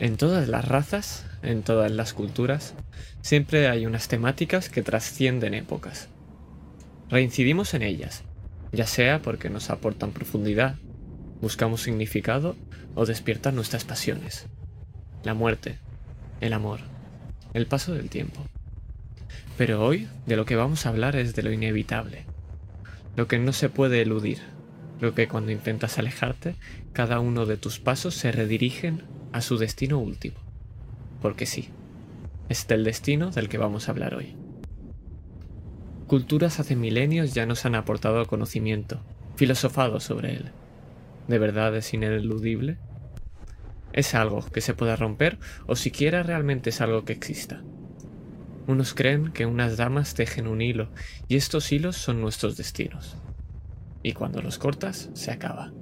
En todas las razas, en todas las culturas, siempre hay unas temáticas que trascienden épocas. Reincidimos en ellas, ya sea porque nos aportan profundidad, buscamos significado o despiertan nuestras pasiones. La muerte, el amor, el paso del tiempo. Pero hoy de lo que vamos a hablar es de lo inevitable, lo que no se puede eludir, lo que cuando intentas alejarte, cada uno de tus pasos se redirigen a su destino último. Porque sí, es del destino del que vamos a hablar hoy. Culturas hace milenios ya nos han aportado conocimiento, filosofado sobre él. ¿De verdad es ineludible? ¿Es algo que se pueda romper o siquiera realmente es algo que exista? Unos creen que unas damas tejen un hilo y estos hilos son nuestros destinos. Y cuando los cortas, se acaba.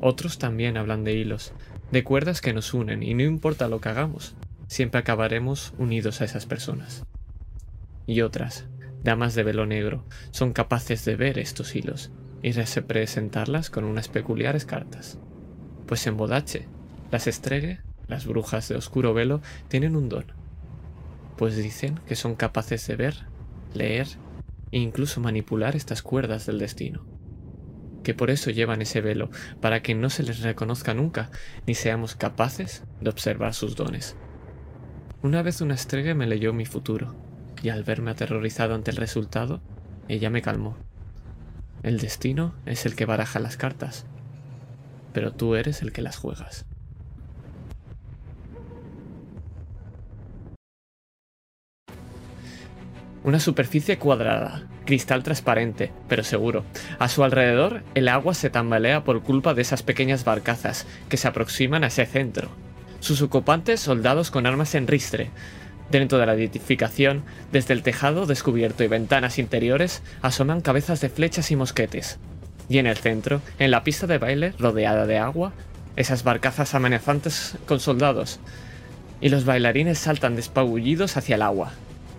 Otros también hablan de hilos, de cuerdas que nos unen y no importa lo que hagamos, siempre acabaremos unidos a esas personas. Y otras, damas de velo negro, son capaces de ver estos hilos y representarlas con unas peculiares cartas. Pues en Bodache, las estregue, las brujas de oscuro velo, tienen un don. Pues dicen que son capaces de ver, leer e incluso manipular estas cuerdas del destino que por eso llevan ese velo, para que no se les reconozca nunca, ni seamos capaces de observar sus dones. Una vez una estrella me leyó mi futuro, y al verme aterrorizado ante el resultado, ella me calmó. El destino es el que baraja las cartas, pero tú eres el que las juegas. Una superficie cuadrada, cristal transparente, pero seguro. A su alrededor, el agua se tambalea por culpa de esas pequeñas barcazas que se aproximan a ese centro. Sus ocupantes, soldados con armas en ristre. Dentro de la edificación, desde el tejado descubierto y ventanas interiores, asoman cabezas de flechas y mosquetes. Y en el centro, en la pista de baile, rodeada de agua, esas barcazas amenazantes con soldados. Y los bailarines saltan despabullidos hacia el agua.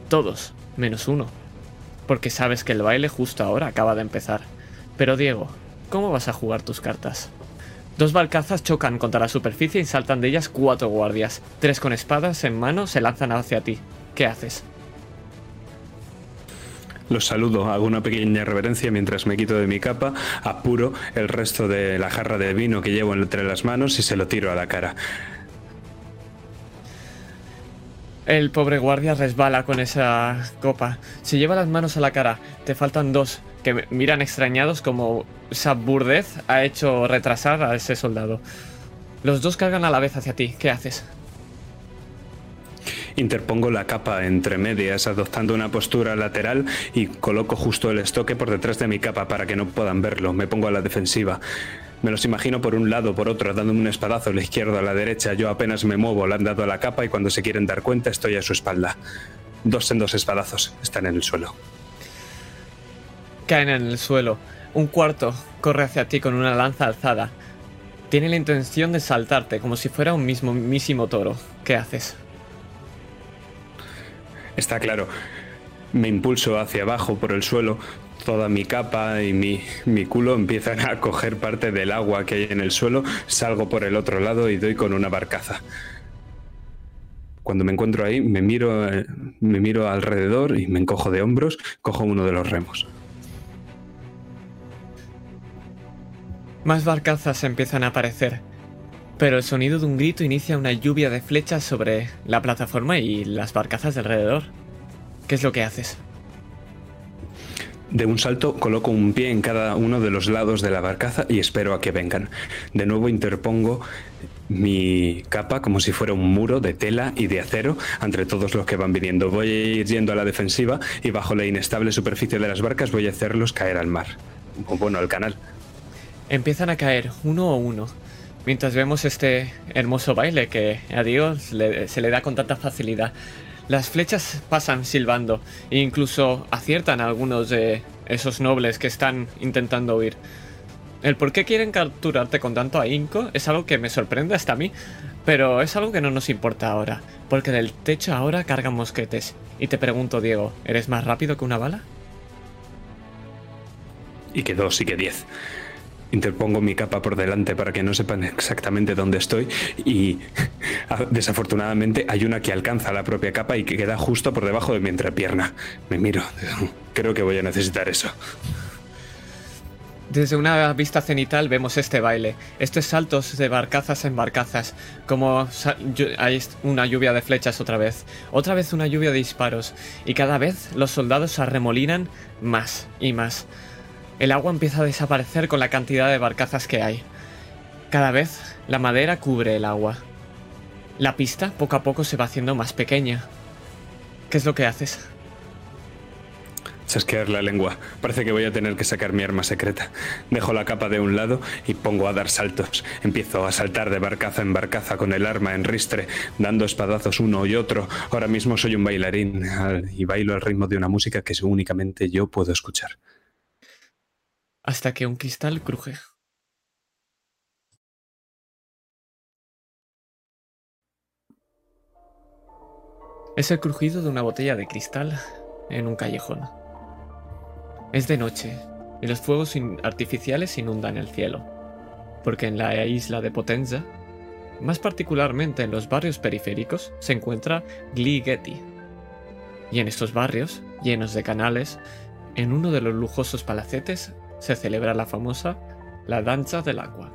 Todos, menos uno porque sabes que el baile justo ahora acaba de empezar. Pero Diego, ¿cómo vas a jugar tus cartas? Dos balcazas chocan contra la superficie y saltan de ellas cuatro guardias. Tres con espadas en mano se lanzan hacia ti. ¿Qué haces? Los saludo, hago una pequeña reverencia mientras me quito de mi capa, apuro el resto de la jarra de vino que llevo entre las manos y se lo tiro a la cara. El pobre guardia resbala con esa copa. Se lleva las manos a la cara. Te faltan dos que miran extrañados como esa burdez ha hecho retrasar a ese soldado. Los dos cargan a la vez hacia ti. ¿Qué haces? Interpongo la capa entre medias, adoptando una postura lateral y coloco justo el estoque por detrás de mi capa para que no puedan verlo. Me pongo a la defensiva. Me los imagino por un lado, por otro, dándome un espadazo a la izquierda, a la derecha. Yo apenas me muevo, le han dado a la capa y cuando se quieren dar cuenta estoy a su espalda. Dos en dos espadazos. Están en el suelo. Caen en el suelo. Un cuarto corre hacia ti con una lanza alzada. Tiene la intención de saltarte como si fuera un mismísimo toro. ¿Qué haces? Está claro. Me impulso hacia abajo por el suelo, toda mi capa y mi, mi, culo empiezan a coger parte del agua que hay en el suelo, salgo por el otro lado y doy con una barcaza. Cuando me encuentro ahí, me miro, me miro alrededor y me encojo de hombros, cojo uno de los remos. Más barcazas empiezan a aparecer, pero el sonido de un grito inicia una lluvia de flechas sobre la plataforma y las barcazas de alrededor. ¿Qué es lo que haces? De un salto coloco un pie en cada uno de los lados de la barcaza y espero a que vengan. De nuevo interpongo mi capa como si fuera un muro de tela y de acero entre todos los que van viniendo. Voy a ir yendo a la defensiva y bajo la inestable superficie de las barcas voy a hacerlos caer al mar. O bueno, al canal. Empiezan a caer uno a uno. Mientras vemos este hermoso baile que a Dios se le da con tanta facilidad. Las flechas pasan silbando e incluso aciertan a algunos de esos nobles que están intentando huir. El por qué quieren capturarte con tanto ahínco es algo que me sorprende hasta a mí, pero es algo que no nos importa ahora, porque del techo ahora cargan mosquetes. Y te pregunto, Diego, ¿eres más rápido que una bala? Y que dos y que diez. Interpongo mi capa por delante para que no sepan exactamente dónde estoy y desafortunadamente hay una que alcanza la propia capa y que queda justo por debajo de mi entrepierna. Me miro. Creo que voy a necesitar eso. Desde una vista cenital vemos este baile, estos saltos de barcazas en barcazas, como hay una lluvia de flechas otra vez, otra vez una lluvia de disparos, y cada vez los soldados se arremolinan más y más. El agua empieza a desaparecer con la cantidad de barcazas que hay. Cada vez la madera cubre el agua. La pista poco a poco se va haciendo más pequeña. ¿Qué es lo que haces? chasquear la lengua. Parece que voy a tener que sacar mi arma secreta. Dejo la capa de un lado y pongo a dar saltos. Empiezo a saltar de barcaza en barcaza con el arma en ristre, dando espadazos uno y otro. Ahora mismo soy un bailarín y bailo al ritmo de una música que únicamente yo puedo escuchar. Hasta que un cristal cruje. Es el crujido de una botella de cristal en un callejón. Es de noche y los fuegos artificiales inundan el cielo, porque en la isla de Potenza, más particularmente en los barrios periféricos, se encuentra Gligeti. Y en estos barrios, llenos de canales, en uno de los lujosos palacetes se celebra la famosa La Danza del Agua.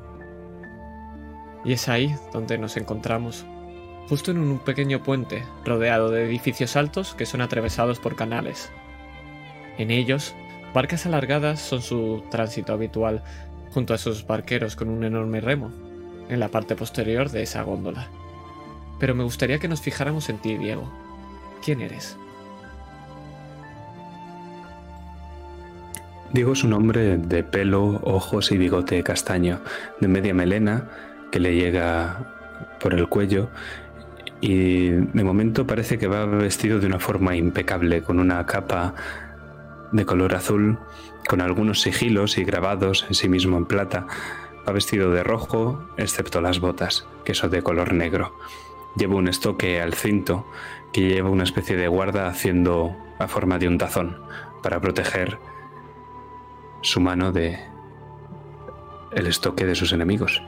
Y es ahí donde nos encontramos, justo en un pequeño puente rodeado de edificios altos que son atravesados por canales. En ellos Barcas alargadas son su tránsito habitual, junto a sus barqueros con un enorme remo, en la parte posterior de esa góndola. Pero me gustaría que nos fijáramos en ti, Diego. ¿Quién eres? Diego es un hombre de pelo, ojos y bigote castaño, de media melena que le llega por el cuello y de momento parece que va vestido de una forma impecable, con una capa de color azul, con algunos sigilos y grabados en sí mismo en plata. Va vestido de rojo, excepto las botas, que son de color negro. Lleva un estoque al cinto que lleva una especie de guarda haciendo a forma de un tazón para proteger su mano de el estoque de sus enemigos.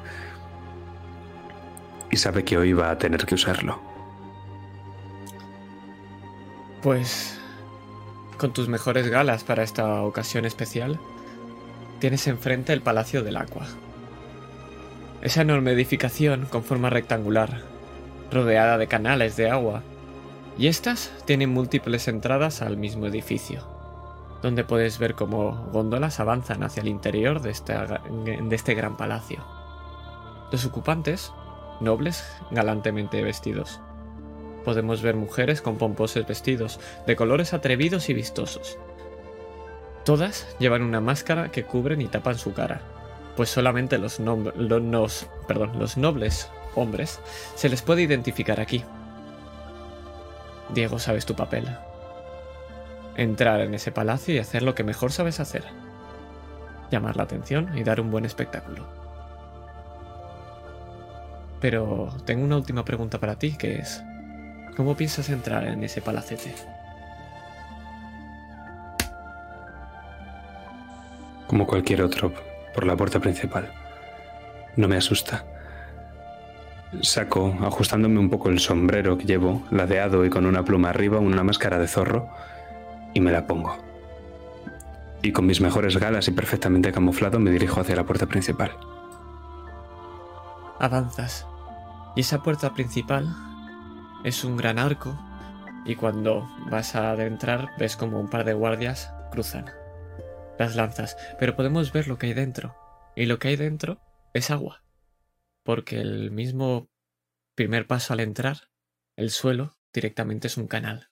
Y sabe que hoy va a tener que usarlo. Pues con tus mejores galas para esta ocasión especial, tienes enfrente el Palacio del Agua. Esa enorme edificación con forma rectangular, rodeada de canales de agua, y estas tienen múltiples entradas al mismo edificio, donde puedes ver cómo góndolas avanzan hacia el interior de este, gran palacio. Los ocupantes, nobles, galantemente vestidos, podemos ver mujeres con pomposos vestidos, de colores atrevidos y vistosos. Todas llevan una máscara que cubren y tapan su cara, pues solamente los nobles hombres se les puede identificar aquí. Diego, sabes tu papel. Entrar en ese palacio y hacer lo que mejor sabes hacer. Llamar la atención y dar un buen espectáculo. Pero tengo una última pregunta para ti, que es, ¿Cómo piensas entrar en ese palacete? Como cualquier otro, por la puerta principal. No me asusta. Saco, ajustándome un poco el sombrero que llevo, ladeado y con una pluma arriba, una máscara de zorro, y me la pongo. Y con mis mejores galas y perfectamente camuflado me dirijo hacia la puerta principal. Avanzas. Y esa puerta principal es un gran arco y cuando vas a adentrar ves como un par de guardias cruzan las lanzas, pero podemos ver lo que hay dentro. Y lo que hay dentro es agua. Porque el mismo primer paso al entrar, el suelo directamente es un canal.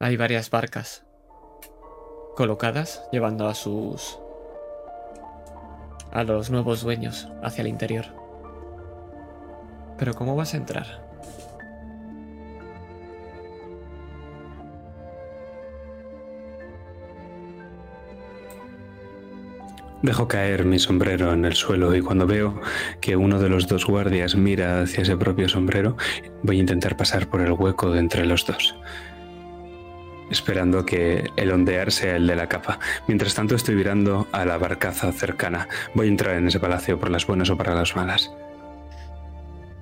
Hay varias barcas colocadas llevando a sus a los nuevos dueños hacia el interior. Pero ¿cómo vas a entrar? Dejo caer mi sombrero en el suelo y cuando veo que uno de los dos guardias mira hacia ese propio sombrero, voy a intentar pasar por el hueco de entre los dos, esperando que el ondear sea el de la capa. Mientras tanto estoy mirando a la barcaza cercana. Voy a entrar en ese palacio por las buenas o para las malas.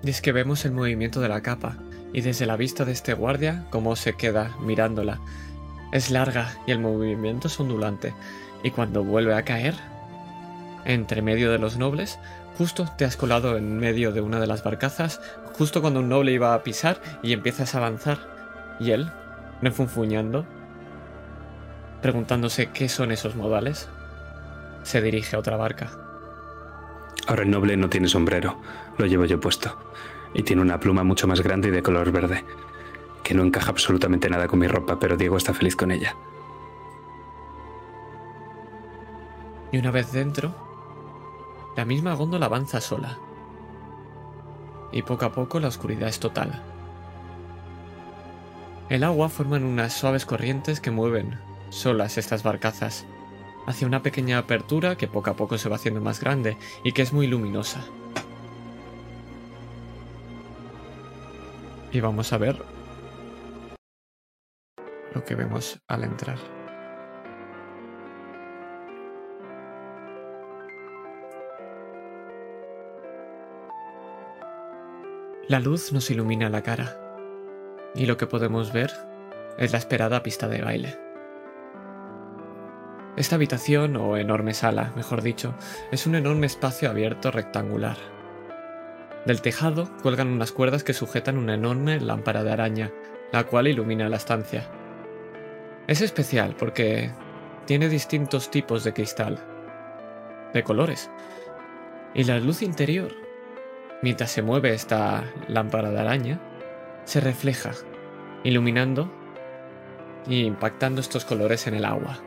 Y es que vemos el movimiento de la capa, y desde la vista de este guardia, cómo se queda mirándola. Es larga y el movimiento es ondulante, y cuando vuelve a caer, entre medio de los nobles, justo te has colado en medio de una de las barcazas, justo cuando un noble iba a pisar y empiezas a avanzar, y él, refunfuñando, preguntándose qué son esos modales, se dirige a otra barca. Ahora el noble no tiene sombrero, lo llevo yo puesto, y tiene una pluma mucho más grande y de color verde, que no encaja absolutamente nada con mi ropa, pero Diego está feliz con ella. Y una vez dentro, la misma góndola avanza sola. Y poco a poco la oscuridad es total. El agua forma unas suaves corrientes que mueven solas estas barcazas hacia una pequeña apertura que poco a poco se va haciendo más grande y que es muy luminosa. Y vamos a ver lo que vemos al entrar. La luz nos ilumina la cara y lo que podemos ver es la esperada pista de baile. Esta habitación, o enorme sala, mejor dicho, es un enorme espacio abierto rectangular. Del tejado cuelgan unas cuerdas que sujetan una enorme lámpara de araña, la cual ilumina la estancia. Es especial porque tiene distintos tipos de cristal, de colores, y la luz interior, mientras se mueve esta lámpara de araña, se refleja, iluminando y impactando estos colores en el agua.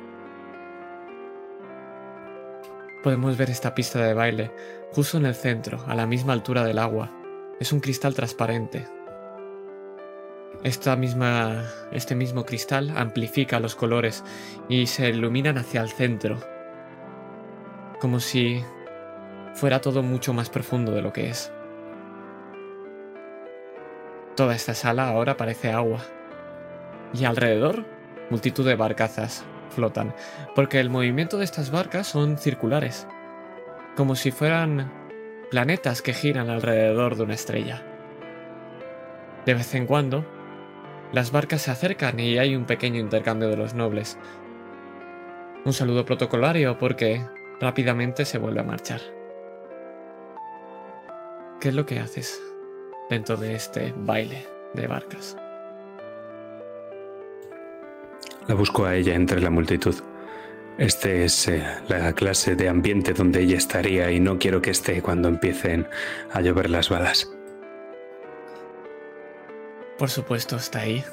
Podemos ver esta pista de baile justo en el centro, a la misma altura del agua. Es un cristal transparente. Esta misma, este mismo cristal amplifica los colores y se iluminan hacia el centro, como si fuera todo mucho más profundo de lo que es. Toda esta sala ahora parece agua. Y alrededor, multitud de barcazas, flotan, porque el movimiento de estas barcas son circulares, como si fueran planetas que giran alrededor de una estrella. De vez en cuando, las barcas se acercan y hay un pequeño intercambio de los nobles. Un saludo protocolario porque rápidamente se vuelve a marchar. ¿Qué es lo que haces dentro de este baile de barcas? La busco a ella entre la multitud. Este es eh, la clase de ambiente donde ella estaría y no quiero que esté cuando empiecen a llover las balas. Por supuesto, está ahí.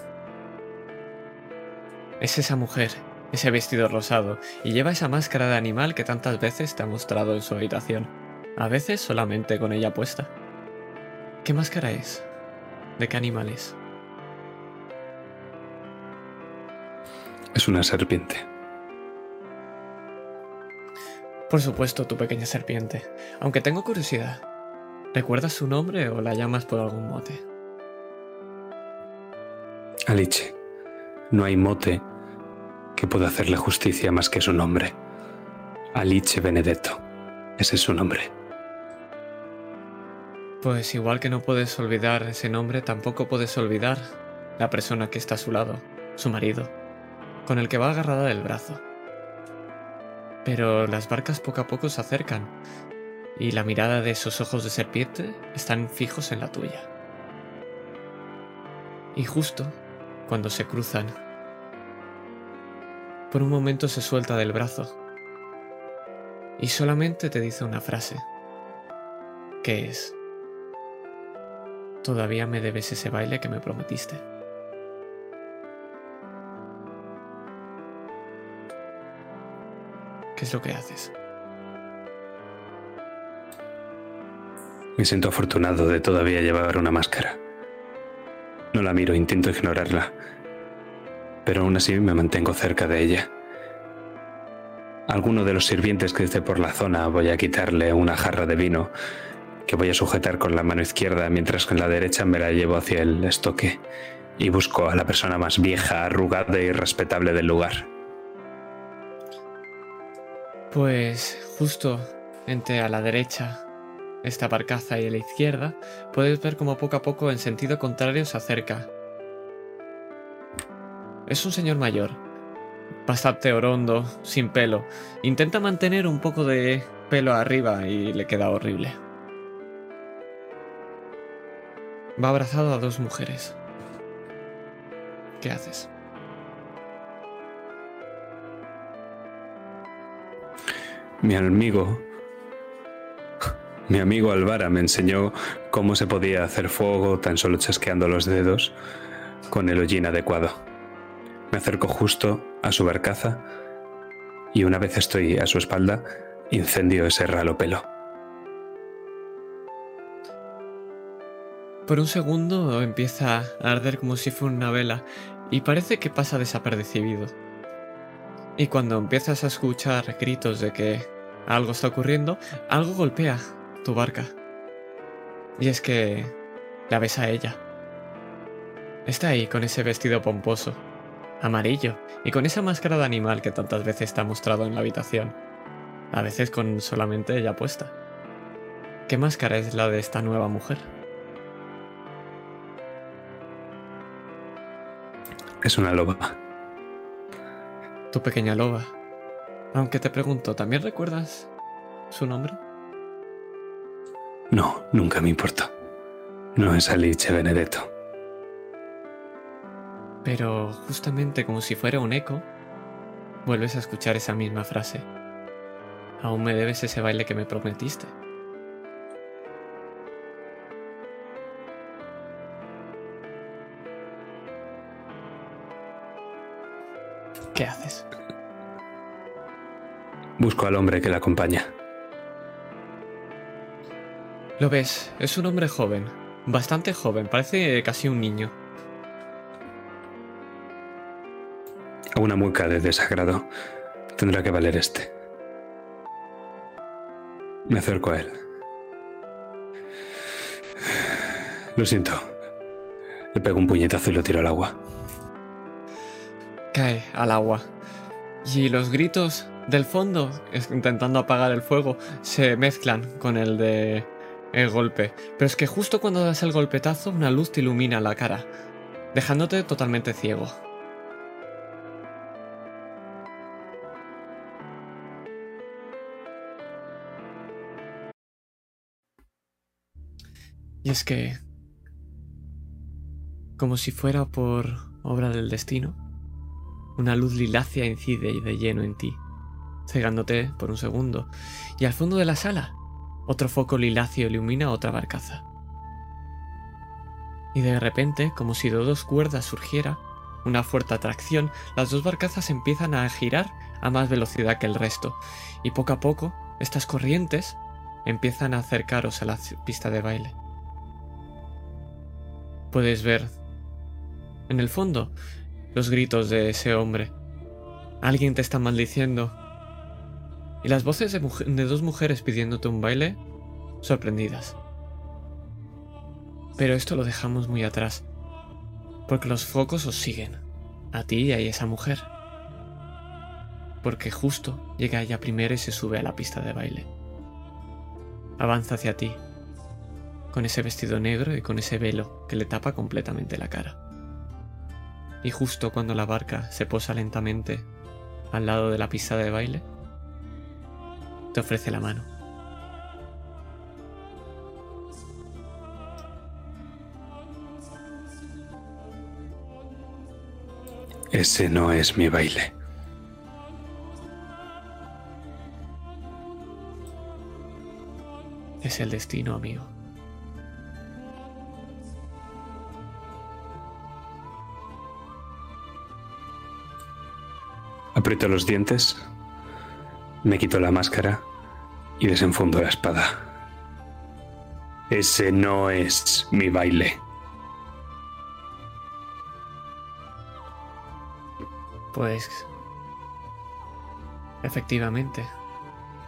Es esa mujer, ese vestido rosado, y lleva esa máscara de animal que tantas veces te ha mostrado en su habitación, a veces solamente con ella puesta. ¿Qué máscara es? ¿De qué animal es? Es una serpiente. Por supuesto, tu pequeña serpiente. Aunque tengo curiosidad. ¿Recuerdas su nombre o la llamas por algún mote? Aliche. No hay mote que pueda hacerle justicia más que su nombre. Alice Benedetto. Ese es su nombre. Pues igual que no puedes olvidar ese nombre, tampoco puedes olvidar la persona que está a su lado, su marido con el que va agarrada del brazo. Pero las barcas poco a poco se acercan, y la mirada de esos ojos de serpiente están fijos en la tuya. Y justo cuando se cruzan, por un momento se suelta del brazo y solamente te dice una frase, que es, todavía me debes ese baile que me prometiste. ¿Qué es lo que haces? Me siento afortunado de todavía llevar una máscara. No la miro, intento ignorarla, pero aún así me mantengo cerca de ella. alguno de los sirvientes que esté por la zona voy a quitarle una jarra de vino que voy a sujetar con la mano izquierda mientras con la derecha me la llevo hacia el estoque y busco a la persona más vieja, arrugada y respetable del lugar. Pues justo entre a la derecha esta barcaza y a la izquierda, puedes ver como poco a poco en sentido contrario se acerca. Es un señor mayor, bastante orondo, sin pelo. Intenta mantener un poco de pelo arriba y le queda horrible. Va abrazado a dos mujeres. ¿Qué haces? Mi amigo, mi amigo Alvara me enseñó cómo se podía hacer fuego tan solo chasqueando los dedos con el hollín adecuado. Me acerco justo a su barcaza y una vez estoy a su espalda, incendio ese ralo pelo. Por un segundo empieza a arder como si fuera una vela y parece que pasa desapercibido. Y cuando empiezas a escuchar gritos de que algo está ocurriendo, algo golpea tu barca. Y es que la ves a ella. Está ahí con ese vestido pomposo, amarillo, y con esa máscara de animal que tantas veces te ha mostrado en la habitación, a veces con solamente ella puesta. ¿Qué máscara es la de esta nueva mujer? Es una loba. Tu pequeña loba. Aunque te pregunto, ¿también recuerdas su nombre? No, nunca me importó. No es Alice Benedetto. Pero justamente como si fuera un eco, vuelves a escuchar esa misma frase. Aún me debes ese baile que me prometiste. ¿Qué haces? Busco al hombre que la acompaña. Lo ves, es un hombre joven, bastante joven, parece casi un niño. Una mueca de desagrado. Tendrá que valer este. Me acerco a él. Lo siento. Le pego un puñetazo y lo tiro al agua. Cae al agua. Y los gritos del fondo, intentando apagar el fuego, se mezclan con el de el golpe. Pero es que justo cuando das el golpetazo, una luz te ilumina la cara, dejándote totalmente ciego. Y es que, como si fuera por obra del destino, una luz lilácea incide de lleno en ti, cegándote por un segundo, y al fondo de la sala, otro foco liláceo ilumina otra barcaza. Y de repente, como si de dos cuerdas surgiera una fuerte atracción, las dos barcazas empiezan a girar a más velocidad que el resto, y poco a poco estas corrientes empiezan a acercaros a la pista de baile puedes ver en el fondo los gritos de ese hombre. Alguien te está maldiciendo. Y las voces de, dos mujeres pidiéndote un baile, sorprendidas. Pero esto lo dejamos muy atrás, porque los focos os siguen, a ti y a esa mujer. Porque justo llega ella primero y se sube a la pista de baile. Avanza hacia ti, con ese vestido negro y con ese velo que le tapa completamente la cara. Y justo cuando la barca se posa lentamente al lado de la pista de baile, te ofrece la mano. Ese no es mi baile. Es el destino, amigo. Aprieto los dientes, me quito la máscara y desenfundo la espada. Ese no es mi baile. Pues... Efectivamente,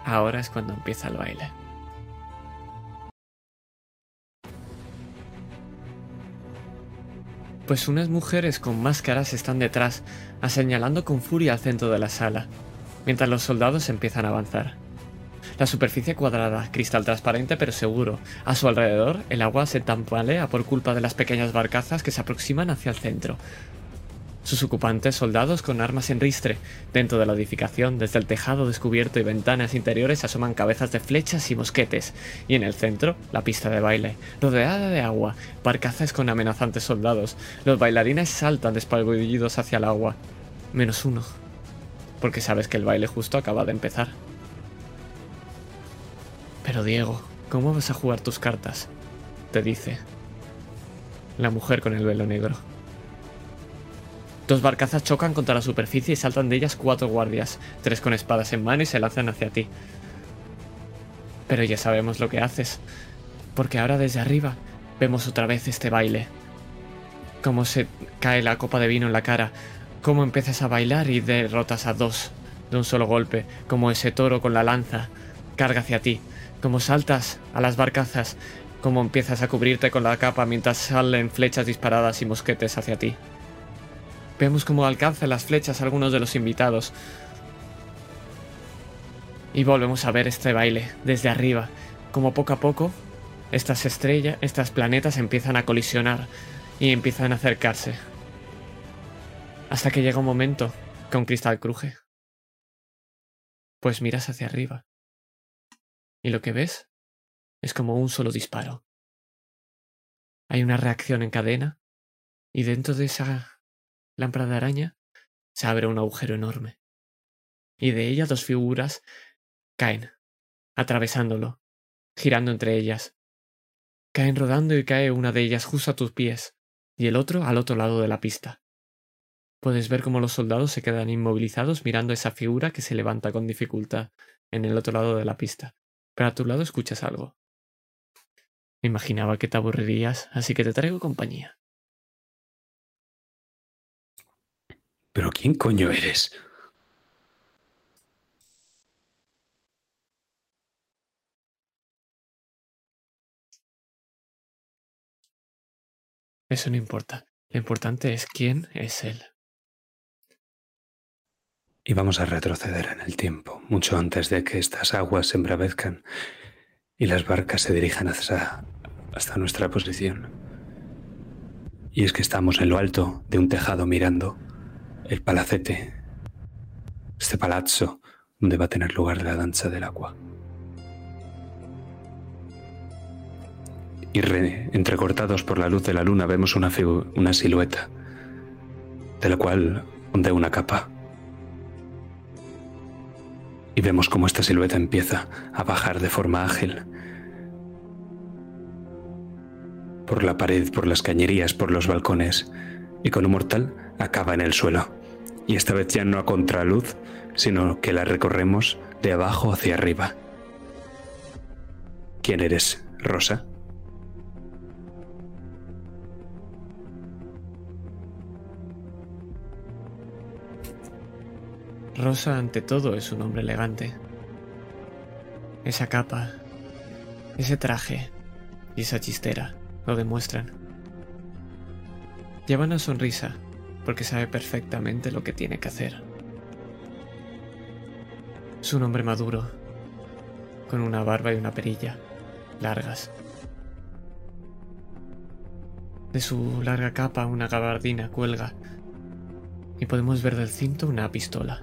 ahora es cuando empieza el baile. Pues unas mujeres con máscaras están detrás, señalando con furia al centro de la sala, mientras los soldados empiezan a avanzar. La superficie cuadrada, cristal transparente pero seguro. A su alrededor, el agua se tambalea por culpa de las pequeñas barcazas que se aproximan hacia el centro. Sus ocupantes, soldados con armas en ristre. Dentro de la edificación, desde el tejado descubierto y ventanas interiores, asoman cabezas de flechas y mosquetes. Y en el centro, la pista de baile, rodeada de agua, barcazas con amenazantes soldados. Los bailarines saltan despalgullidos hacia el agua. Menos uno. Porque sabes que el baile justo acaba de empezar. Pero Diego, ¿cómo vas a jugar tus cartas? Te dice. La mujer con el velo negro. Dos barcazas chocan contra la superficie y saltan de ellas cuatro guardias, tres con espadas en mano y se lanzan hacia ti. Pero ya sabemos lo que haces, porque ahora desde arriba vemos otra vez este baile. Cómo se cae la copa de vino en la cara, cómo empiezas a bailar y derrotas a dos de un solo golpe, como ese toro con la lanza carga hacia ti, como saltas a las barcazas, como empiezas a cubrirte con la capa mientras salen flechas disparadas y mosquetes hacia ti. Vemos cómo alcanzan las flechas a algunos de los invitados. Y volvemos a ver este baile desde arriba, como poco a poco estas estrellas, estas planetas empiezan a colisionar y empiezan a acercarse. Hasta que llega un momento que un cristal cruje. Pues miras hacia arriba. Y lo que ves es como un solo disparo. Hay una reacción en cadena y dentro de esa lámpara de araña, se abre un agujero enorme. Y de ella dos figuras caen, atravesándolo, girando entre ellas. Caen rodando y cae una de ellas justo a tus pies, y el otro al otro lado de la pista. Puedes ver cómo los soldados se quedan inmovilizados mirando esa figura que se levanta con dificultad en el otro lado de la pista. Pero a tu lado escuchas algo. Imaginaba que te aburrirías, así que te traigo compañía. ¿Pero quién coño eres? Eso no importa. Lo importante es quién es él. Y vamos a retroceder en el tiempo, mucho antes de que estas aguas se embravezcan y las barcas se dirijan hasta, hasta nuestra posición. Y es que estamos en lo alto de un tejado mirando el palacete, este palazzo donde va a tener lugar la danza del agua. Y entrecortados por la luz de la luna vemos una, una silueta, de la cual ondea una capa. Y vemos cómo esta silueta empieza a bajar de forma ágil por la pared, por las cañerías, por los balcones, y con un mortal acaba en el suelo y esta vez ya no a contraluz, sino que la recorremos de abajo hacia arriba. ¿Quién eres, Rosa? Rosa ante todo es un hombre elegante. Esa capa, ese traje y esa chistera lo demuestran. Lleva una sonrisa porque sabe perfectamente lo que tiene que hacer. Es un hombre maduro, con una barba y una perilla largas. De su larga capa una gabardina cuelga y podemos ver del cinto una pistola.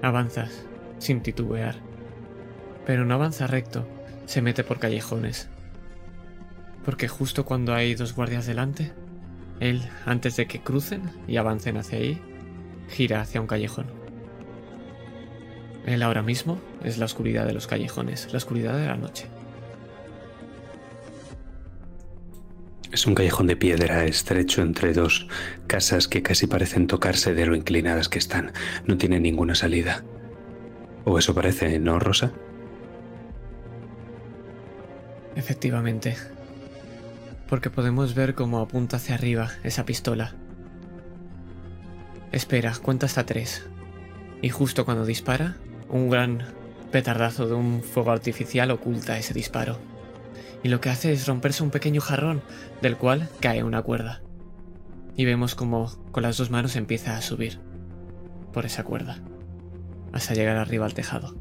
Avanzas sin titubear, pero no avanza recto, se mete por callejones. Porque justo cuando hay dos guardias delante, él, antes de que crucen y avancen hacia ahí, gira hacia un callejón. Él ahora mismo es la oscuridad de los callejones, la oscuridad de la noche. Es un callejón de piedra estrecho entre dos casas que casi parecen tocarse de lo inclinadas que están. No tiene ninguna salida. O eso parece, ¿no, Rosa? Efectivamente, porque podemos ver cómo apunta hacia arriba esa pistola. Espera, cuenta hasta tres. Y justo cuando dispara, un gran petardazo de un fuego artificial oculta ese disparo. Y lo que hace es romperse un pequeño jarrón, del cual cae una cuerda. Y vemos como con las dos manos empieza a subir por esa cuerda. hasta llegar arriba al tejado.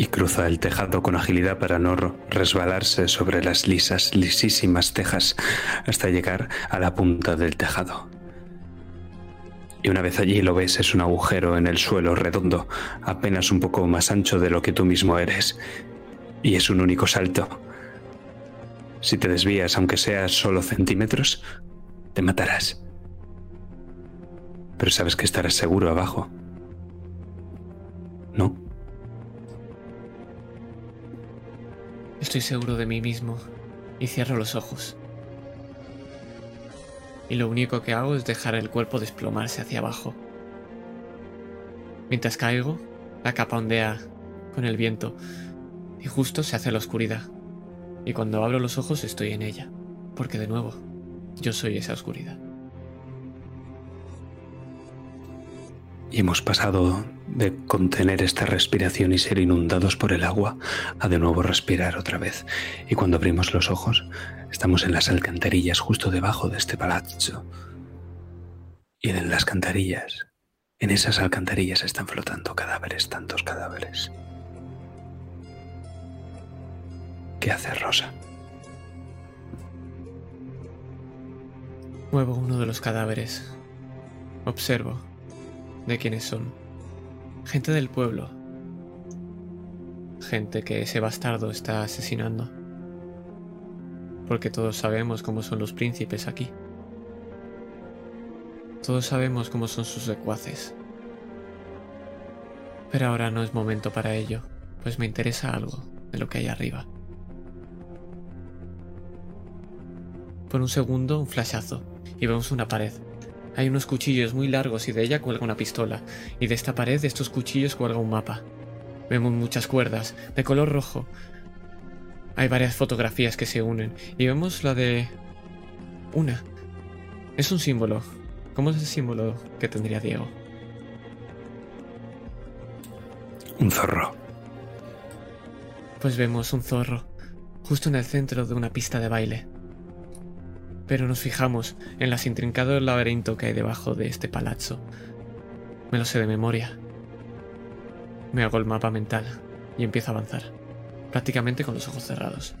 Y cruza el tejado con agilidad para no resbalarse sobre las lisas, lisísimas tejas hasta llegar a la punta del tejado. Y una vez allí lo ves, es un agujero en el suelo redondo, apenas un poco más ancho de lo que tú mismo eres. Y es un único salto. Si te desvías, aunque sea solo centímetros, te matarás. Pero sabes que estarás seguro abajo. ¿No? Estoy seguro de mí mismo y cierro los ojos. Y lo único que hago es dejar el cuerpo desplomarse hacia abajo. Mientras caigo, la capa ondea con el viento y justo se hace la oscuridad. Y cuando abro los ojos estoy en ella, porque de nuevo, yo soy esa oscuridad. Y hemos pasado de contener esta respiración y ser inundados por el agua a de nuevo respirar otra vez. Y cuando abrimos los ojos, estamos en las alcantarillas justo debajo de este palazzo. Y en las alcantarillas, en esas alcantarillas están flotando cadáveres, tantos cadáveres. ¿Qué hace Rosa? Muevo uno de los cadáveres. Observo de quiénes son. Gente del pueblo. Gente que ese bastardo está asesinando. Porque todos sabemos cómo son los príncipes aquí. Todos sabemos cómo son sus secuaces. Pero ahora no es momento para ello, pues me interesa algo de lo que hay arriba. Por un segundo, un flashazo, y vemos una pared. Hay unos cuchillos muy largos y de ella cuelga una pistola, y de esta pared de estos cuchillos cuelga un mapa. Vemos muchas cuerdas, de color rojo. Hay varias fotografías que se unen, y vemos la de... Una. Es un símbolo. ¿Cómo es el símbolo que tendría Diego? Un zorro. Pues vemos un zorro, justo en el centro de una pista de baile pero nos fijamos en las intrincados laberinto que hay debajo de este palazzo. Me lo sé de memoria. Me hago el mapa mental y empiezo a avanzar, prácticamente con los ojos cerrados.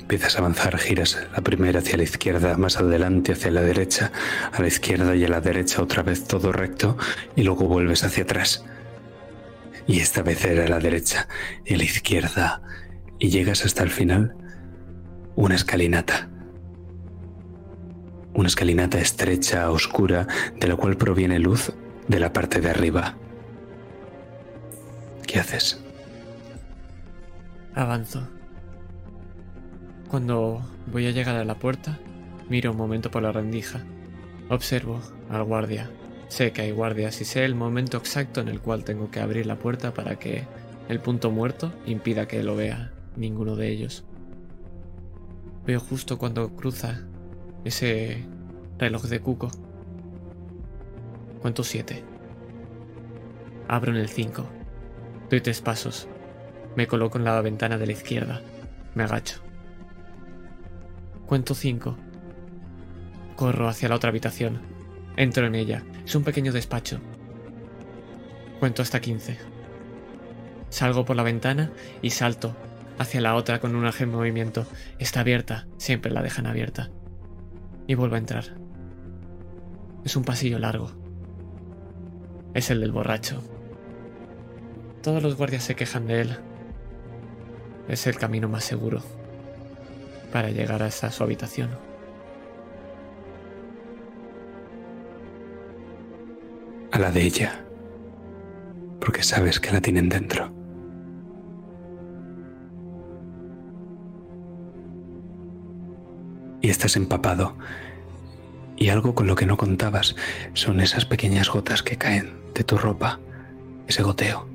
Empiezas a avanzar, giras la primera hacia la izquierda, más adelante hacia la derecha, a la izquierda y a la derecha otra vez todo recto y luego vuelves hacia atrás. Y esta vez era la derecha y la izquierda y llegas hasta el final, una escalinata. Una escalinata estrecha, oscura, de la cual proviene luz de la parte de arriba. ¿Qué haces? Avanzo. Cuando voy a llegar a la puerta, miro un momento por la rendija. Observo al guardia. Sé que hay guardias y sé el momento exacto en el cual tengo que abrir la puerta para que el punto muerto impida que lo vea ninguno de ellos. Veo justo cuando cruza ese reloj de cuco. Cuento siete. Abro en el cinco. Doy tres pasos. Me coloco en la ventana de la izquierda. Me agacho. Cuento cinco. Corro hacia la otra habitación. Entro en ella. Es un pequeño despacho. Cuento hasta quince. Salgo por la ventana y salto hacia la otra con un ágil movimiento. Está abierta, siempre la dejan abierta. Y vuelvo a entrar. Es un pasillo largo. Es el del borracho. Todos los guardias se quejan de él. Es el camino más seguro para llegar hasta su habitación. A la de ella. Porque sabes que la tienen dentro. Y estás empapado. Y algo con lo que no contabas son esas pequeñas gotas que caen de tu ropa, ese goteo,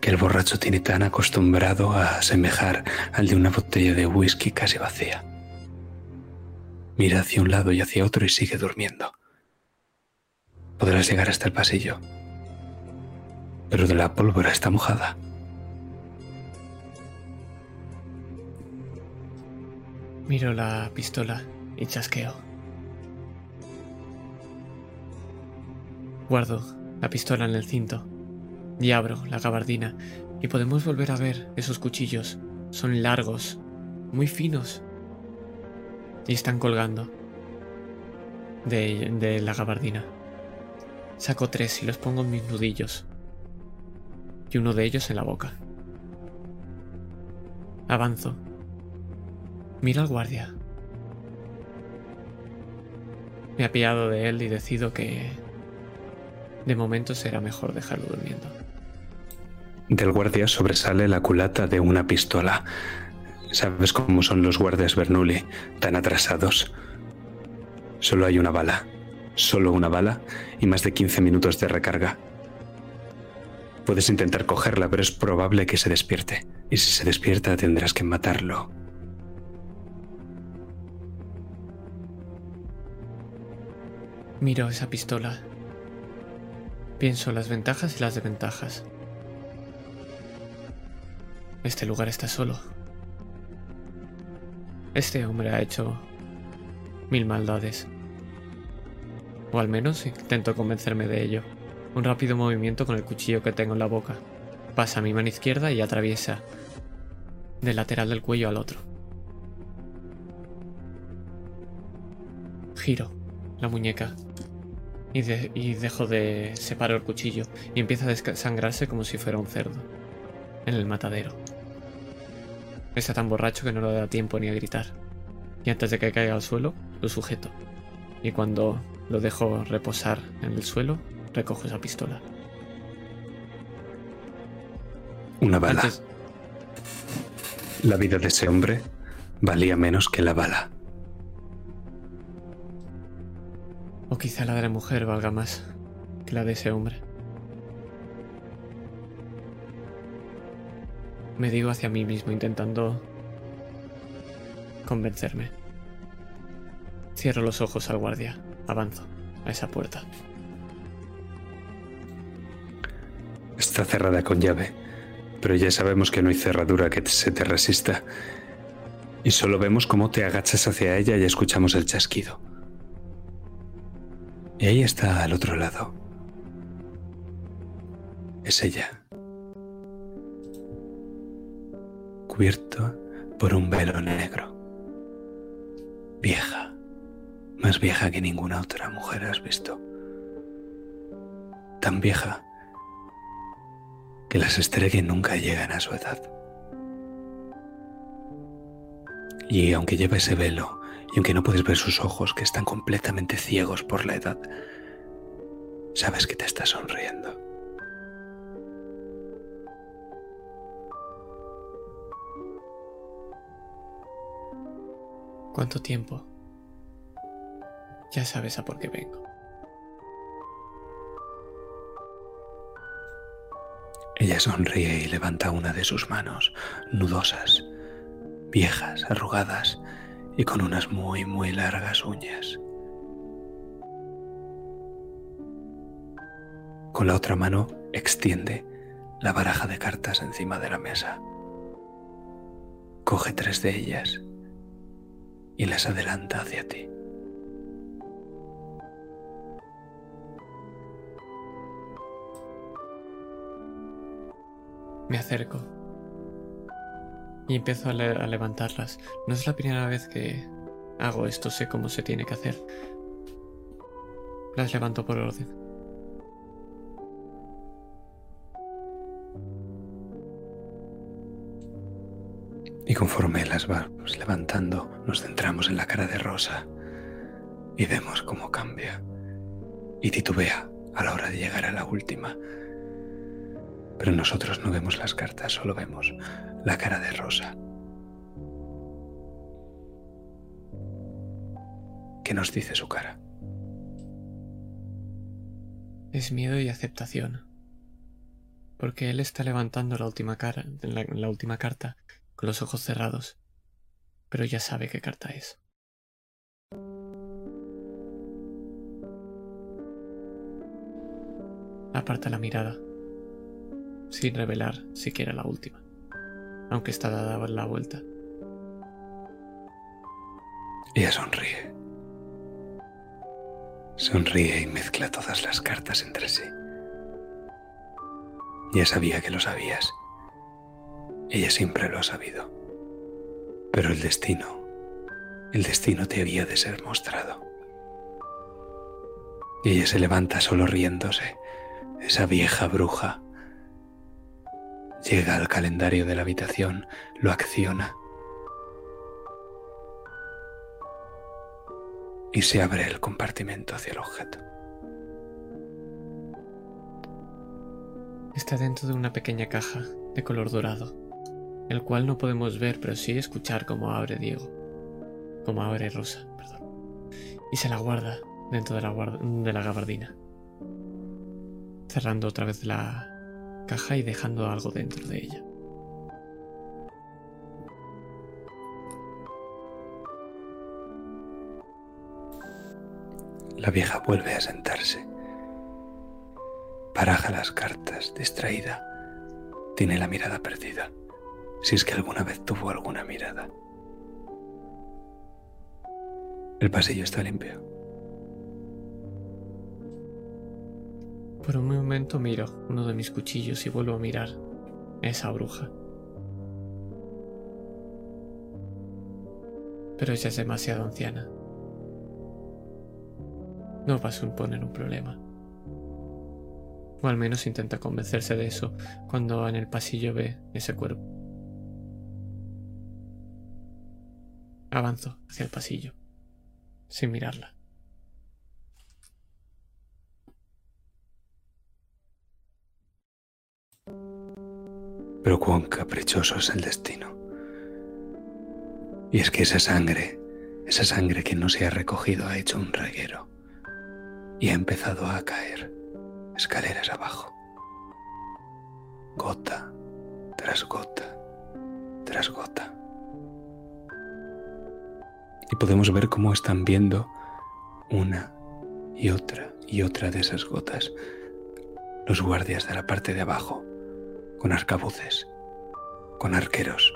que el borracho tiene tan acostumbrado a asemejar al de una botella de whisky casi vacía. Mira hacia un lado y hacia otro y sigue durmiendo. Podrás llegar hasta el pasillo, pero de la pólvora está mojada. Miro la pistola y chasqueo. Guardo la pistola en el cinto y abro la gabardina y podemos volver a ver esos cuchillos. Son largos, muy finos y están colgando de, de la gabardina. Saco tres y los pongo en mis nudillos y uno de ellos en la boca. Avanzo. Mira al guardia. Me ha pillado de él y decido que de momento será mejor dejarlo durmiendo. Del guardia sobresale la culata de una pistola. ¿Sabes cómo son los guardias Bernoulli, tan atrasados? Solo hay una bala, solo una bala y más de 15 minutos de recarga. Puedes intentar cogerla, pero es probable que se despierte. Y si se despierta tendrás que matarlo. Miro esa pistola. Pienso las ventajas y las desventajas. Este lugar está solo. Este hombre ha hecho mil maldades. O al menos intento convencerme de ello. Un rápido movimiento con el cuchillo que tengo en la boca. Pasa a mi mano izquierda y atraviesa del lateral del cuello al otro. Giro la muñeca y, y dejo de separar el cuchillo y empieza a desangrarse como si fuera un cerdo en el matadero. Está tan borracho que no le da tiempo ni a gritar. Y antes de que caiga al suelo, lo sujeto. Y cuando lo dejo reposar en el suelo, recojo esa pistola. Una bala. La vida de ese hombre valía menos que la bala. O quizá la de la mujer valga más que la de ese hombre. Me digo hacia mí mismo intentando convencerme. Cierro los ojos al guardia. Avanzo a esa puerta. Está cerrada con llave, pero ya sabemos que no hay cerradura que se te resista. Y solo vemos cómo te agachas hacia ella y escuchamos el chasquido. Y ahí está al otro lado. Es ella. cubierto por un velo negro. Vieja, más vieja que ninguna otra mujer has visto. Tan vieja que las estrellas nunca llegan a su edad. Y aunque lleva ese velo, y aunque no puedes ver sus ojos que están completamente ciegos por la edad, sabes que te está sonriendo. ¿Cuánto tiempo? Ya sabes a por qué vengo. Ella sonríe y levanta una de sus manos, nudosas, viejas, arrugadas y con unas muy, muy largas uñas. Con la otra mano extiende la baraja de cartas encima de la mesa. Coge tres de ellas y las adelanta hacia ti. Me acerco y empiezo a, levantarlas. No es la primera vez que hago esto, sé cómo se tiene que hacer. Las levanto por orden. Y conforme las vamos levantando, nos centramos en la cara de Rosa y vemos cómo cambia y titubea a la hora de llegar a la última. Pero nosotros no vemos las cartas, solo vemos la cara de Rosa. ¿Qué nos dice su cara? Es miedo y aceptación. Porque él está levantando la última cara, la última carta con los ojos cerrados, pero ya sabe qué carta es. Aparta la mirada, sin revelar siquiera la última, aunque está dada la vuelta. Ella sonríe. Sonríe y mezcla todas las cartas entre sí. Ya sabía que lo sabías. Ella siempre lo ha sabido. Pero el destino, el destino te había de ser mostrado. Y ella se levanta solo riéndose, esa vieja bruja. Llega al calendario de la habitación, lo acciona. Y se abre el compartimento hacia el objeto. Está dentro de una pequeña caja de color dorado, el cual no podemos ver, pero sí escuchar cómo abre Diego, como abre Rosa, perdón, y se la guarda dentro de la, de la gabardina, cerrando otra vez la caja y dejando algo dentro de ella. La vieja vuelve a sentarse. Paraja las cartas, distraída. Tiene la mirada perdida, si es que alguna vez tuvo alguna mirada. El pasillo está limpio. Por un momento miro uno de mis cuchillos y vuelvo a mirar esa bruja. Pero ella es demasiado anciana. No va a suponer un problema. O al menos intenta convencerse de eso cuando en el pasillo ve ese cuerpo. Avanzo hacia el pasillo, sin mirarla. Pero cuán caprichoso es el destino. Y es que esa sangre, esa sangre que no se ha recogido ha hecho un reguero y ha empezado a caer escaleras abajo. Gota tras gota tras gota. Y podemos ver cómo están viendo una y otra y otra de esas gotas los guardias de la parte de abajo con arcabuces, con arqueros.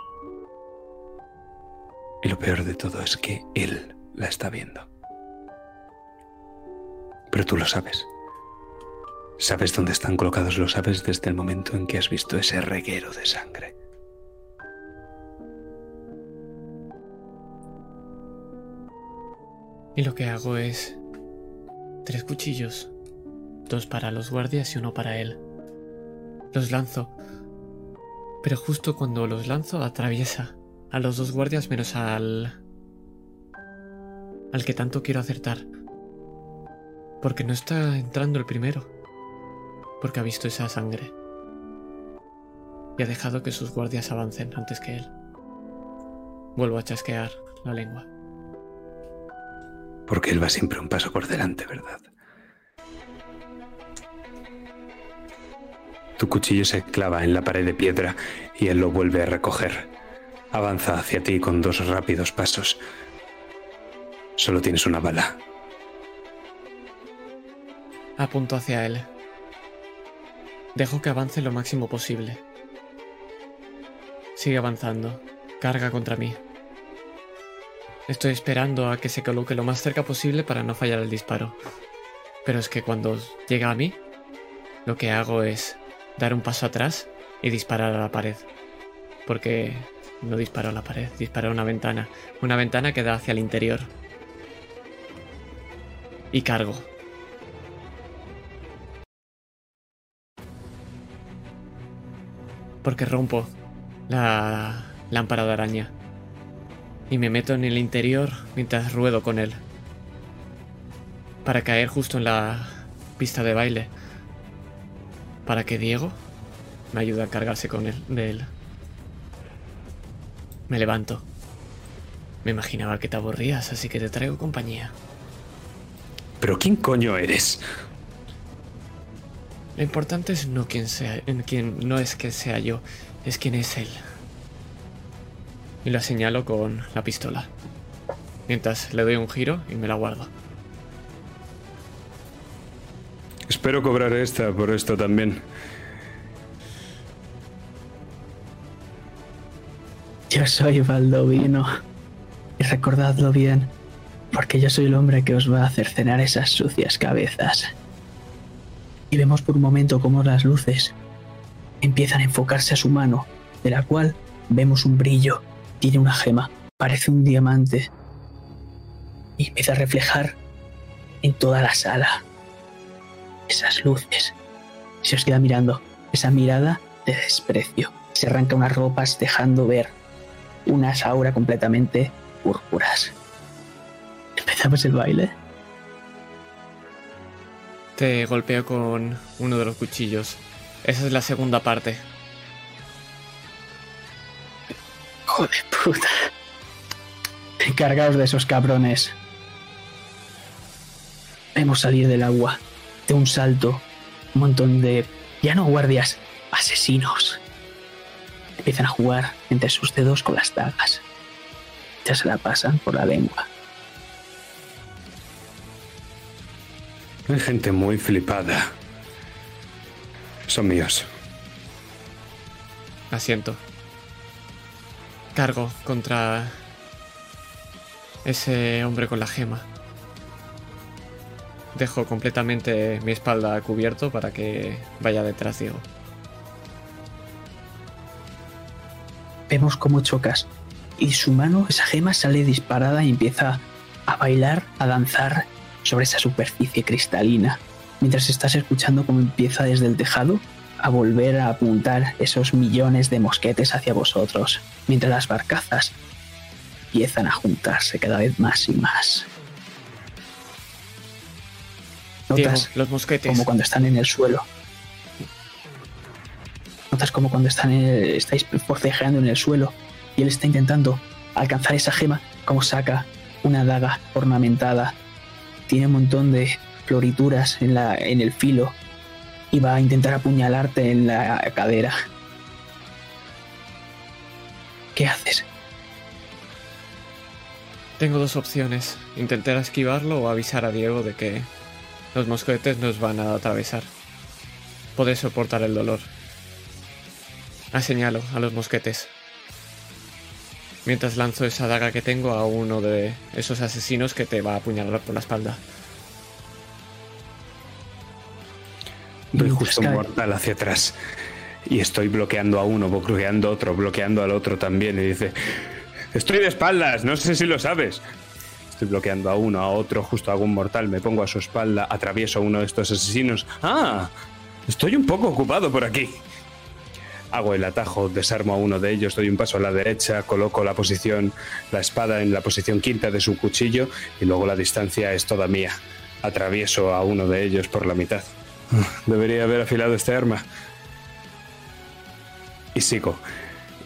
Y lo peor de todo es que él la está viendo. Pero tú lo sabes. Sabes dónde están colocados, lo sabes desde el momento en que has visto ese reguero de sangre. Y lo que hago es tres cuchillos, dos para los guardias y uno para él. Los lanzo, pero justo cuando los lanzo atraviesa a los dos guardias menos al... al que tanto quiero acertar. Porque no está entrando el primero. Porque ha visto esa sangre. Y ha dejado que sus guardias avancen antes que él. Vuelvo a chasquear la lengua. Porque él va siempre un paso por delante, ¿verdad? Tu cuchillo se clava en la pared de piedra y él lo vuelve a recoger. Avanza hacia ti con dos rápidos pasos. Solo tienes una bala. Apunto hacia él. Dejo que avance lo máximo posible. Sigue avanzando. Carga contra mí. Estoy esperando a que se coloque lo más cerca posible para no fallar el disparo. Pero es que cuando llega a mí, lo que hago es dar un paso atrás y disparar a la pared. Porque no disparo a la pared, disparo a una ventana. Una ventana que da hacia el interior. Y cargo. Porque rompo la lámpara de araña. Y me meto en el interior mientras ruedo con él. Para caer justo en la pista de baile para que Diego me ayude a cargarse con él, de él. Me levanto. Me imaginaba que te aburrías, así que te traigo compañía. ¿Pero quién coño eres? Lo importante es no quién sea, quién no es que sea yo, es quién es él. Y lo señalo con la pistola. Mientras le doy un giro y me la guardo. Espero cobrar esta por esto también. Yo soy Baldovino. Y recordadlo bien, Porque yo soy el hombre que os va a cercenar esas sucias cabezas. Y vemos por un momento cómo las luces empiezan a enfocarse a su mano, de la cual vemos un brillo. Tiene una gema, parece un diamante. Y empieza a reflejar en toda la sala esas luces. Se os queda mirando esa mirada de desprecio. Se arranca unas ropas dejando ver unas auras completamente púrpuras. Empezamos el baile. Te golpeo con uno de los cuchillos. Esa es la segunda parte. Joder, puta. Encargaos de esos cabrones. Vemos salir del agua de un salto un montón de, ya no guardias, asesinos. Empiezan a jugar entre sus dedos con las dagas. Ya se la pasan por la lengua. Hay gente muy flipada. Son míos. Asiento. Cargo contra ese hombre con la gema. Dejo completamente mi espalda cubierto para que vaya detrás Diego. Vemos cómo chocas y su mano, esa gema, sale disparada y empieza a bailar, a danzar sobre esa superficie cristalina, mientras estás escuchando cómo empieza desde el tejado a volver a apuntar esos millones de mosquetes hacia vosotros, mientras las barcazas empiezan a juntarse cada vez más y más. Notas los mosquetes. como cuando están en el suelo. Notas como cuando están estáis forcejeando en el suelo y él está intentando alcanzar esa gema, como saca una daga ornamentada. Tiene un montón de florituras en, la, en el filo y va a intentar apuñalarte en la cadera. ¿Qué haces? Tengo dos opciones. Intentar esquivarlo o avisar a Diego de que los mosquetes nos van a atravesar. Podés soportar el dolor. Aseñalo a los mosquetes. Mientras lanzo esa daga que tengo a uno de esos asesinos que te va a apuñalar por la espalda. Doy justo un mortal hacia atrás. Y estoy bloqueando a uno, bloqueando a otro, bloqueando al otro también. Y dice, estoy de espaldas, no sé si lo sabes. Estoy bloqueando a uno, a otro, justo hago un mortal, me pongo a su espalda, atravieso a uno de estos asesinos. ¡Ah! Estoy un poco ocupado por aquí. Hago el atajo, desarmo a uno de ellos, doy un paso a la derecha, coloco la posición, la espada en la posición quinta de su cuchillo y luego la distancia es toda mía. Atravieso a uno de ellos por la mitad. Debería haber afilado este arma. Y sigo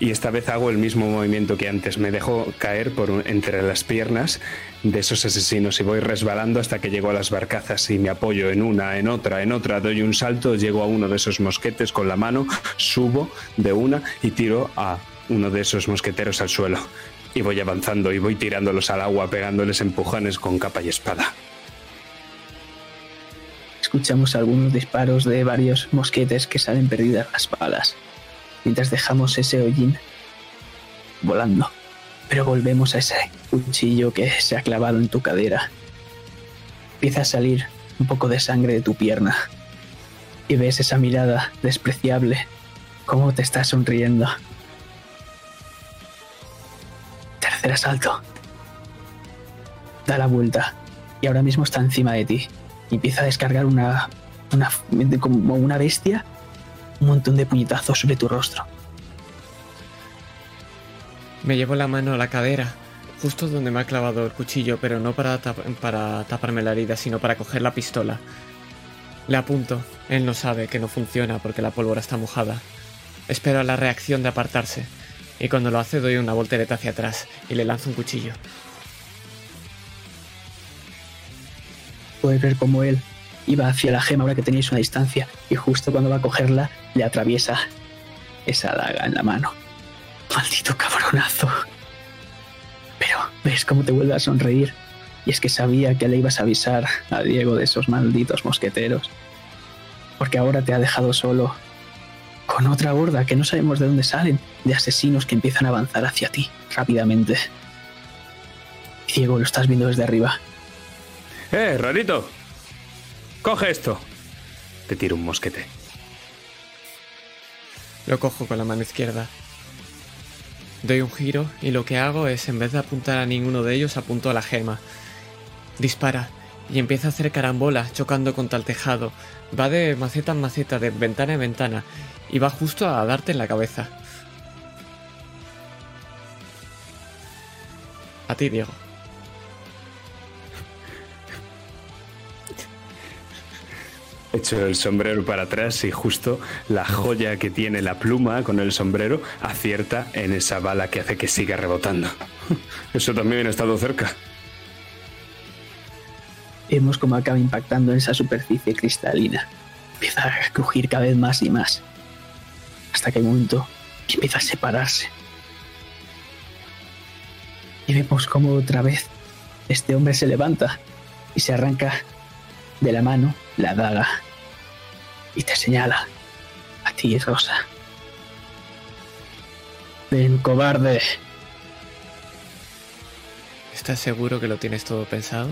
y esta vez hago el mismo movimiento que antes. Me dejo caer por entre las piernas de esos asesinos y voy resbalando hasta que llego a las barcazas y me apoyo en una, en otra, en otra, doy un salto, llego a uno de esos mosquetes con la mano, subo de una y tiro a uno de esos mosqueteros al suelo. Y voy avanzando y voy tirándolos al agua, pegándoles empujones con capa y espada. Escuchamos algunos disparos de varios mosquetes que salen perdidas las balas mientras dejamos ese hollín volando. Pero volvemos a ese cuchillo que se ha clavado en tu cadera. Empieza a salir un poco de sangre de tu pierna. Y ves esa mirada despreciable, cómo te está sonriendo. Tercer asalto. Da la vuelta y ahora mismo está encima de ti. Y empieza a descargar una, una como una bestia un montón de puñetazos sobre tu rostro. Me llevo la mano a la cadera, justo donde me ha clavado el cuchillo, pero no para, para taparme la herida, sino para coger la pistola. Le apunto. Él no sabe que no funciona porque la pólvora está mojada. Espero la reacción de apartarse, y cuando lo hace doy una voltereta hacia atrás y le lanzo un cuchillo. Puedes ver cómo él iba hacia la gema ahora que tenéis una distancia y justo cuando va a cogerla le atraviesa esa daga en la mano. Maldito cabronazo. Pero ves cómo te vuelve a sonreír. Y es que sabía que le ibas a avisar a Diego de esos malditos mosqueteros. Porque ahora te ha dejado solo con otra horda que no sabemos de dónde salen, de asesinos que empiezan a avanzar hacia ti rápidamente. Ciego, lo estás viendo desde arriba. ¡Eh, rarito! ¡Coge esto! Te tiro un mosquete. Lo cojo con la mano izquierda. Doy un giro y lo que hago es, en vez de apuntar a ninguno de ellos, apunto a la gema. Dispara y empieza a hacer carambola chocando contra el tejado. Va de maceta en maceta, de ventana en ventana, y va justo a darte en la cabeza. A ti, Diego. Echo el sombrero para atrás y justo la joya que tiene la pluma con el sombrero acierta en esa bala que hace que siga rebotando. Eso también ha estado cerca. Vemos cómo acaba impactando en esa superficie cristalina. Empieza a crujir cada vez más y más. Hasta que hay un momento que empieza a separarse. Y vemos cómo otra vez este hombre se levanta y se arranca de la mano la daga y te señala a ti, Rosa. Ven, cobarde. ¿Estás seguro que lo tienes todo pensado?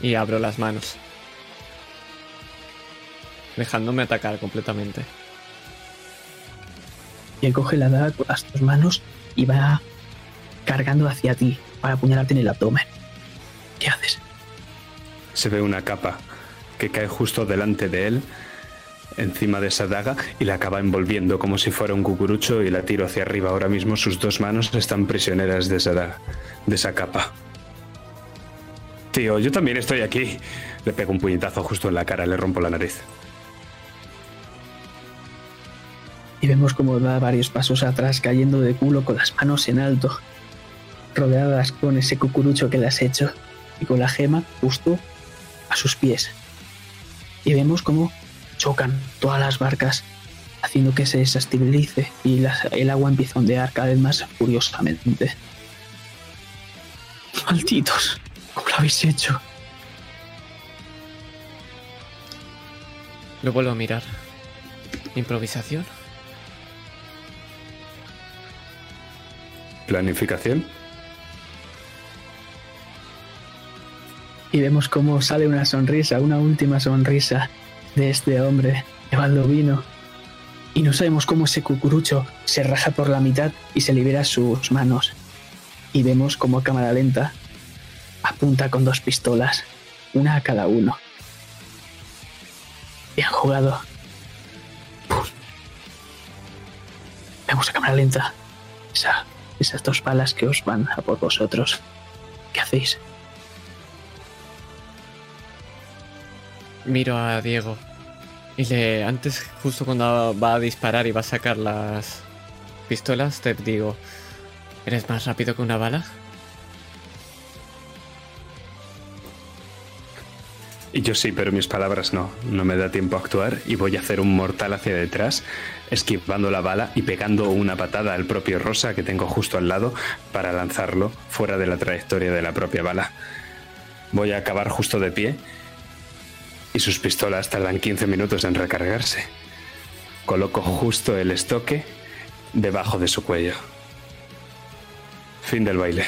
Y abro las manos, dejándome atacar completamente. Y coge la daga con las dos manos y va cargando hacia ti para apuñalarte en el abdomen. ¿Qué haces? Se ve una capa que cae justo delante de él, encima de esa daga, y la acaba envolviendo como si fuera un cucurucho y la tiro hacia arriba. Ahora mismo sus dos manos están prisioneras de esa de esa capa. Tío, yo también estoy aquí. Le pego un puñetazo justo en la cara, le rompo la nariz. Y vemos cómo da varios pasos atrás, cayendo de culo con las manos en alto, rodeadas con ese cucurucho que le has hecho, y con la gema justo a sus pies. Y vemos cómo chocan todas las barcas, haciendo que se desestabilice y las- el agua empieza a ondear cada vez más furiosamente. Malditos, ¿cómo lo habéis hecho? Lo vuelvo a mirar. Improvisación. ¿Planificación? Y vemos cómo sale una sonrisa, una última sonrisa de este hombre de Baldovino. Y no sabemos cómo ese cucurucho se raja por la mitad y se libera sus manos. Y vemos cómo a cámara lenta apunta con dos pistolas, una a cada uno. Bien jugado. Vemos a cámara lenta esa- esas dos balas que os van a por vosotros. ¿Qué hacéis? Miro a Diego. Y le. Antes, justo cuando va a disparar y va a sacar las pistolas, te digo. ¿Eres más rápido que una bala? Y yo sí, pero mis palabras no. No me da tiempo a actuar y voy a hacer un mortal hacia detrás, esquivando la bala y pegando una patada al propio Rosa que tengo justo al lado para lanzarlo fuera de la trayectoria de la propia bala. Voy a acabar justo de pie y sus pistolas tardan 15 minutos en recargarse. Coloco justo el estoque debajo de su cuello. Fin del baile.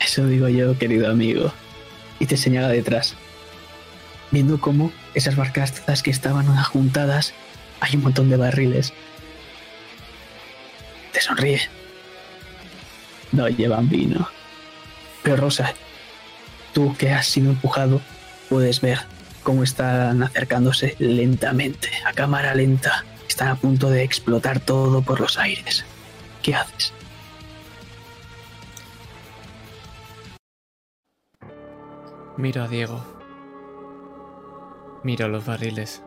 Eso digo yo, querido amigo. Y te señala detrás. Viendo cómo esas barcazas que estaban juntadas, hay un montón de barriles. Te sonríe. No llevan vino. Pero Rosa, tú que has sido empujado, puedes ver cómo están acercándose lentamente, a cámara lenta. Están a punto de explotar todo por los aires. ¿Qué haces? Miro a Diego. Miro los barriles.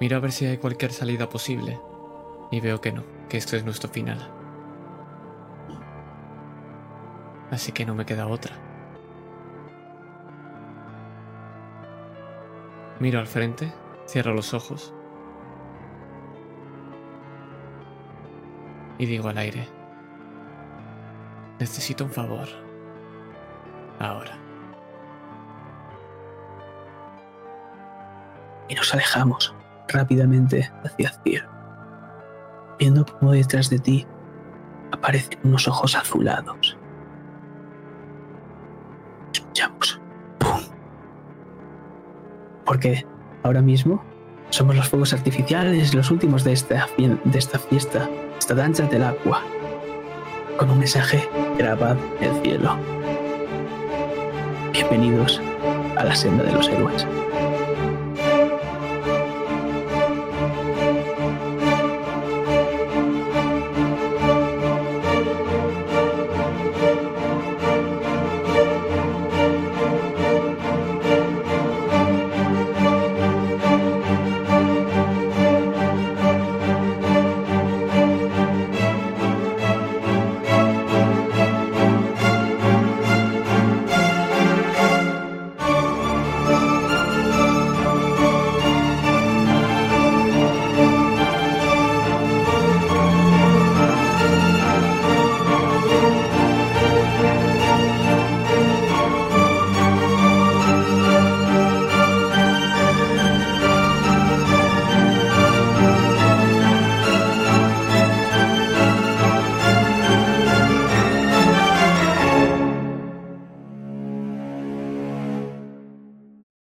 Miro a ver si hay cualquier salida posible. Y veo que no, que esto es nuestro final. Así que no me queda otra. Miro al frente, cierro los ojos. Y digo al aire. Necesito un favor. Ahora. y nos alejamos rápidamente hacia el cielo. viendo cómo detrás de ti aparecen unos ojos azulados. Porque ahora mismo somos los fuegos artificiales, los últimos de esta, fiesta, esta danza del agua, con un mensaje grabado en el cielo. Bienvenidos a la senda de los héroes.